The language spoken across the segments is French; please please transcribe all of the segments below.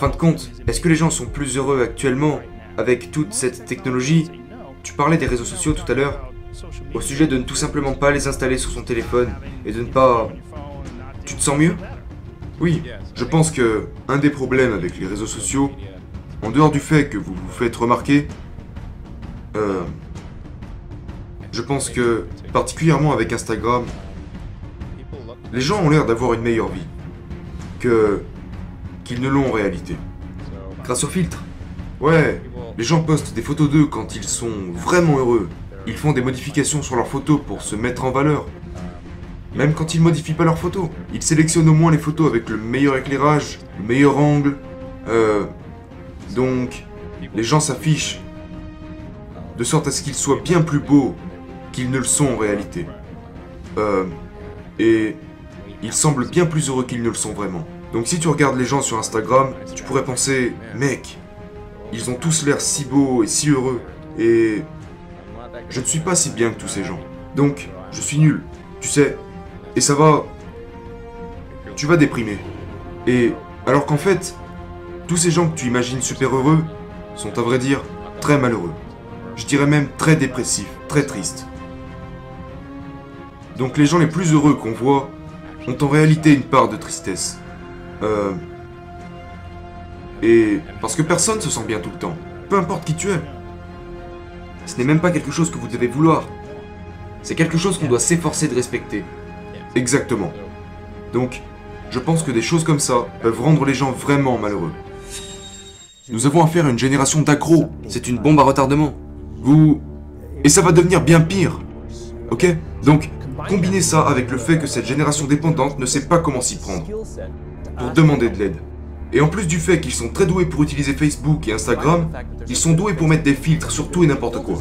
fin de compte, est-ce que les gens sont plus heureux actuellement avec toute cette technologie? Tu parlais des réseaux sociaux tout à l'heure, au sujet de ne tout simplement pas les installer sur son téléphone et de ne pas... Tu te sens mieux? Oui, je pense que un des problèmes avec les réseaux sociaux, en dehors du fait que vous vous faites remarquer, euh, je pense que, particulièrement avec Instagram, les gens ont l'air d'avoir une meilleure vie que qu'ils ne l'ont en réalité. Grâce au filtre. Ouais, les gens postent des photos d'eux quand ils sont vraiment heureux. Ils font des modifications sur leurs photos pour se mettre en valeur. Même quand ils modifient pas leurs photos, ils sélectionnent au moins les photos avec le meilleur éclairage, le meilleur angle. Euh, donc, les gens s'affichent de sorte à ce qu'ils soient bien plus beaux qu'ils ne le sont en réalité. Euh, et ils semblent bien plus heureux qu'ils ne le sont vraiment. Donc si tu regardes les gens sur Instagram, tu pourrais penser, mec, ils ont tous l'air si beaux et si heureux, et je ne suis pas si bien que tous ces gens. Donc, je suis nul, tu sais, et ça va... Tu vas déprimer. Et alors qu'en fait, tous ces gens que tu imagines super heureux sont à vrai dire très malheureux. Je dirais même très dépressifs, très tristes. Donc les gens les plus heureux qu'on voit ont en réalité une part de tristesse. Euh... Et parce que personne se sent bien tout le temps, peu importe qui tu es. Ce n'est même pas quelque chose que vous devez vouloir. C'est quelque chose qu'on doit s'efforcer de respecter. Exactement. Donc, je pense que des choses comme ça peuvent rendre les gens vraiment malheureux. Nous avons affaire à une génération d'accros. C'est une bombe à retardement. Vous... Et ça va devenir bien pire. Ok? Donc, combinez ça avec le fait que cette génération dépendante ne sait pas comment s'y prendre. Pour demander de l'aide. Et en plus du fait qu'ils sont très doués pour utiliser Facebook et Instagram, ils sont doués pour mettre des filtres sur tout et n'importe quoi.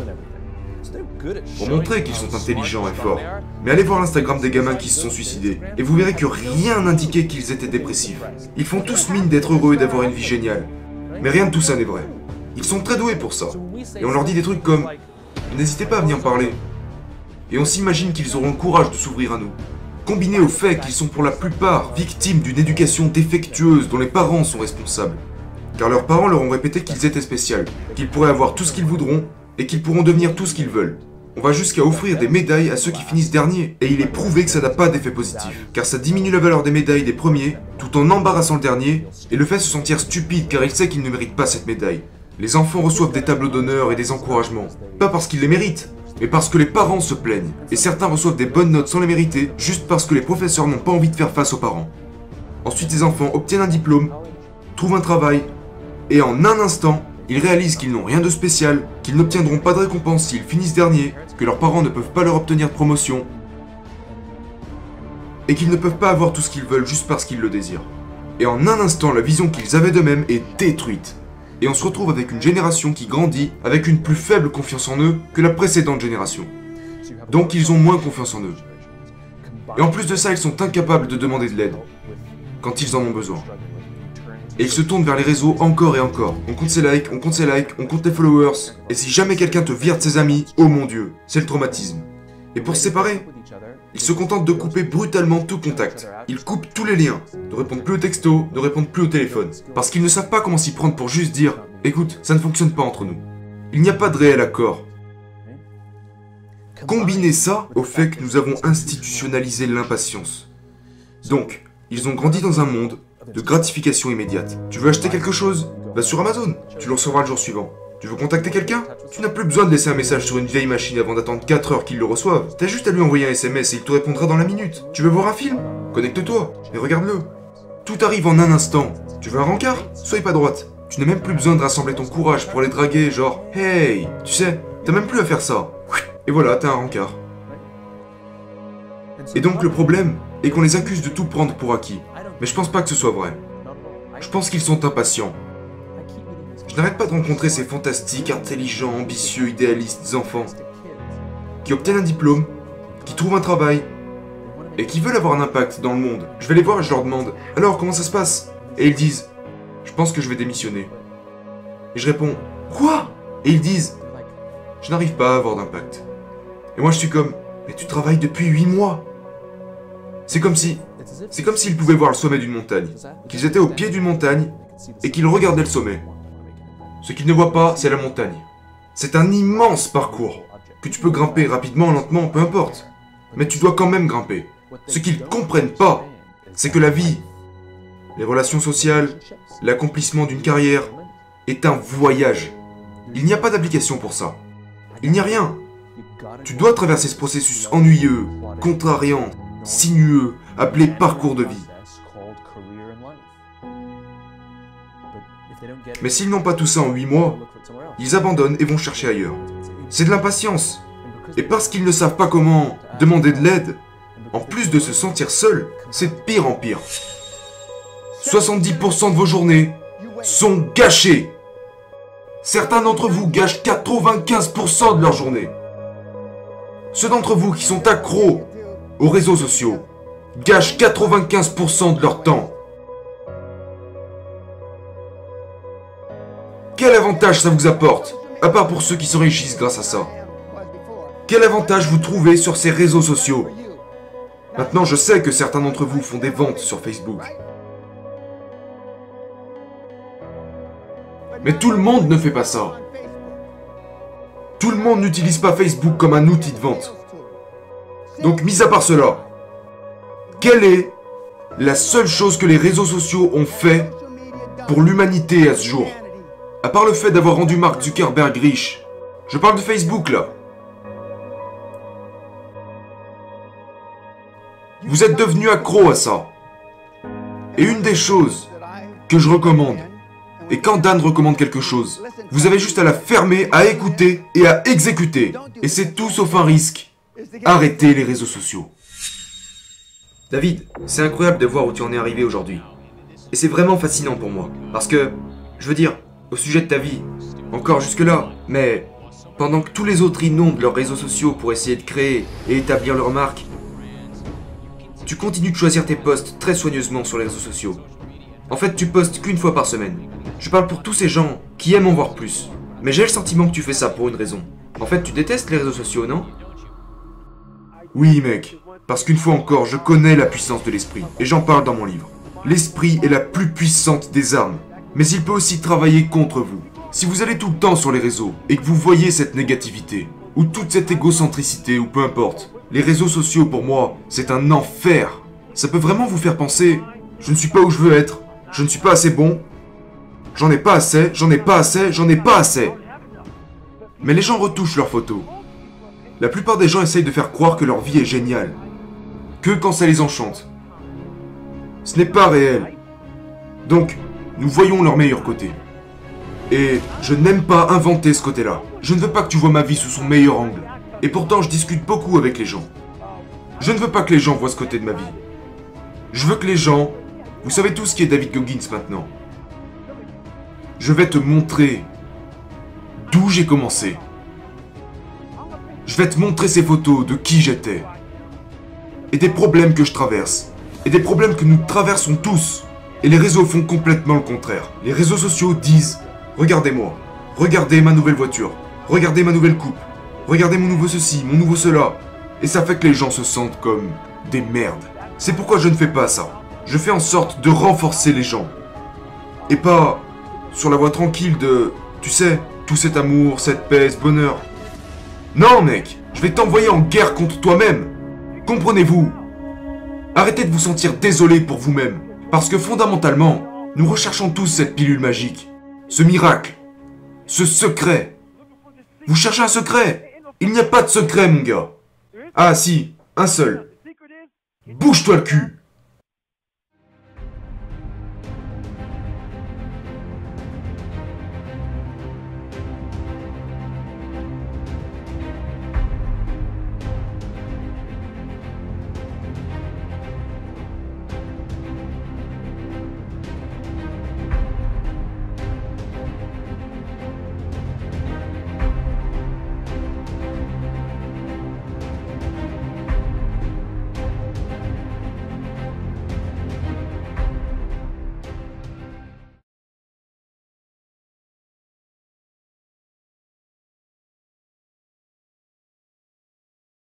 Pour montrer qu'ils sont intelligents et forts. Mais allez voir l'Instagram des gamins qui se sont suicidés, et vous verrez que rien n'indiquait qu'ils étaient dépressifs. Ils font tous mine d'être heureux et d'avoir une vie géniale. Mais rien de tout ça n'est vrai. Ils sont très doués pour ça. Et on leur dit des trucs comme N'hésitez pas à venir parler. Et on s'imagine qu'ils auront le courage de s'ouvrir à nous. Combiné au fait qu'ils sont pour la plupart victimes d'une éducation défectueuse dont les parents sont responsables. Car leurs parents leur ont répété qu'ils étaient spéciaux, qu'ils pourraient avoir tout ce qu'ils voudront et qu'ils pourront devenir tout ce qu'ils veulent. On va jusqu'à offrir des médailles à ceux qui finissent derniers, et il est prouvé que ça n'a pas d'effet positif, car ça diminue la valeur des médailles des premiers, tout en embarrassant le dernier, et le fait se sentir stupide car il sait qu'il ne mérite pas cette médaille. Les enfants reçoivent des tableaux d'honneur et des encouragements, pas parce qu'ils les méritent, mais parce que les parents se plaignent, et certains reçoivent des bonnes notes sans les mériter, juste parce que les professeurs n'ont pas envie de faire face aux parents. Ensuite, les enfants obtiennent un diplôme, trouvent un travail, et en un instant, ils réalisent qu'ils n'ont rien de spécial, qu'ils n'obtiendront pas de récompense s'ils finissent dernier, que leurs parents ne peuvent pas leur obtenir de promotion, et qu'ils ne peuvent pas avoir tout ce qu'ils veulent juste parce qu'ils le désirent. Et en un instant, la vision qu'ils avaient d'eux-mêmes est détruite. Et on se retrouve avec une génération qui grandit avec une plus faible confiance en eux que la précédente génération. Donc ils ont moins confiance en eux. Et en plus de ça, ils sont incapables de demander de l'aide quand ils en ont besoin. Et ils se tournent vers les réseaux encore et encore. On compte ses likes, on compte ses likes, on compte les followers. Et si jamais quelqu'un te vire de ses amis, oh mon dieu, c'est le traumatisme. Et pour se séparer, ils se contentent de couper brutalement tout contact. Ils coupent tous les liens, ne répondent plus aux textos, ne répondent plus au téléphone. Parce qu'ils ne savent pas comment s'y prendre pour juste dire Écoute, ça ne fonctionne pas entre nous. Il n'y a pas de réel accord. Combinez ça au fait que nous avons institutionnalisé l'impatience. Donc, ils ont grandi dans un monde de gratification immédiate. Tu veux acheter quelque chose? Va sur Amazon, tu le recevras le jour suivant. Tu veux contacter quelqu'un Tu n'as plus besoin de laisser un message sur une vieille machine avant d'attendre 4 heures qu'il le reçoive. T'as juste à lui envoyer un SMS et il te répondra dans la minute. Tu veux voir un film Connecte-toi et regarde-le. Tout arrive en un instant. Tu veux un rencard Sois pas droite. Tu n'as même plus besoin de rassembler ton courage pour les draguer, genre Hey Tu sais, t'as même plus à faire ça. Et voilà, t'as un rencard. Et donc le problème est qu'on les accuse de tout prendre pour acquis. Mais je pense pas que ce soit vrai. Je pense qu'ils sont impatients. N'arrête pas de rencontrer ces fantastiques, intelligents, ambitieux, idéalistes enfants qui obtiennent un diplôme, qui trouvent un travail et qui veulent avoir un impact dans le monde. Je vais les voir et je leur demande Alors, comment ça se passe? Et ils disent Je pense que je vais démissionner. Et je réponds Quoi? Et ils disent Je n'arrive pas à avoir d'impact. Et moi je suis comme Mais tu travailles depuis 8 mois C'est comme si c'est comme s'ils pouvaient voir le sommet d'une montagne, qu'ils étaient au pied d'une montagne et qu'il regardait le sommet. Ce qu'il ne voit pas, c'est la montagne. C'est un immense parcours que tu peux grimper rapidement, lentement, peu importe. Mais tu dois quand même grimper. Ce qu'ils comprennent pas, c'est que la vie, les relations sociales, l'accomplissement d'une carrière est un voyage. Il n'y a pas d'application pour ça. Il n'y a rien. Tu dois traverser ce processus ennuyeux, contrariant, sinueux, appelé parcours de vie. Mais s'ils n'ont pas tout ça en 8 mois, ils abandonnent et vont chercher ailleurs. C'est de l'impatience. Et parce qu'ils ne savent pas comment demander de l'aide, en plus de se sentir seuls, c'est de pire en pire. 70% de vos journées sont gâchées. Certains d'entre vous gâchent 95% de leur journée. Ceux d'entre vous qui sont accros aux réseaux sociaux gâchent 95% de leur temps. Quel avantage ça vous apporte, à part pour ceux qui s'enrichissent grâce à ça Quel avantage vous trouvez sur ces réseaux sociaux Maintenant, je sais que certains d'entre vous font des ventes sur Facebook. Mais tout le monde ne fait pas ça. Tout le monde n'utilise pas Facebook comme un outil de vente. Donc, mis à part cela, quelle est la seule chose que les réseaux sociaux ont fait pour l'humanité à ce jour À part le fait d'avoir rendu Mark Zuckerberg riche. Je parle de Facebook là. Vous êtes devenu accro à ça. Et une des choses que je recommande, et quand Dan recommande quelque chose, vous avez juste à la fermer, à écouter et à exécuter. Et c'est tout sauf un risque. Arrêtez les réseaux sociaux. David, c'est incroyable de voir où tu en es arrivé aujourd'hui. Et c'est vraiment fascinant pour moi. Parce que, je veux dire, au sujet de ta vie, encore jusque-là, mais pendant que tous les autres inondent leurs réseaux sociaux pour essayer de créer et établir leur marque, tu continues de choisir tes posts très soigneusement sur les réseaux sociaux. En fait, tu postes qu'une fois par semaine. Je parle pour tous ces gens qui aiment en voir plus. Mais j'ai le sentiment que tu fais ça pour une raison. En fait, tu détestes les réseaux sociaux, non? Oui, mec. Parce qu'une fois encore, je connais la puissance de l'esprit. Et j'en parle dans mon livre. L'esprit est la plus puissante des armes. Mais il peut aussi travailler contre vous. Si vous allez tout le temps sur les réseaux et que vous voyez cette négativité, ou toute cette égocentricité, ou peu importe, les réseaux sociaux pour moi, c'est un enfer. Ça peut vraiment vous faire penser, je ne suis pas où je veux être, je ne suis pas assez bon, J'en ai pas assez, j'en ai pas assez, j'en ai pas assez. Mais les gens retouchent leurs photos. La plupart des gens essayent de faire croire que leur vie est géniale. Que quand ça les enchante. Ce n'est pas réel. Donc, nous voyons leur meilleur côté. Et je n'aime pas inventer ce côté-là. Je ne veux pas que tu vois ma vie sous son meilleur angle. Et pourtant, je discute beaucoup avec les gens. Je ne veux pas que les gens voient ce côté de ma vie. Je veux que les gens... Vous savez tout ce qui est David Goggins maintenant. Je vais te montrer d'où j'ai commencé. Je vais te montrer ces photos de qui j'étais. Et des problèmes que je traverse. Et des problèmes que nous traversons tous. Et les réseaux font complètement le contraire. Les réseaux sociaux disent Regardez-moi. Regardez ma nouvelle voiture. Regardez ma nouvelle coupe. Regardez mon nouveau ceci, mon nouveau cela. Et ça fait que les gens se sentent comme des merdes. C'est pourquoi je ne fais pas ça. Je fais en sorte de renforcer les gens. Et pas sur la voie tranquille de, tu sais, tout cet amour, cette paix, ce bonheur. Non, mec, je vais t'envoyer en guerre contre toi-même. Comprenez-vous? Arrêtez de vous sentir désolé pour vous-même. Parce que fondamentalement, nous recherchons tous cette pilule magique. Ce miracle. Ce secret. Vous cherchez un secret? Il n'y a pas de secret, mon gars. Ah si, un seul. Bouge-toi le cul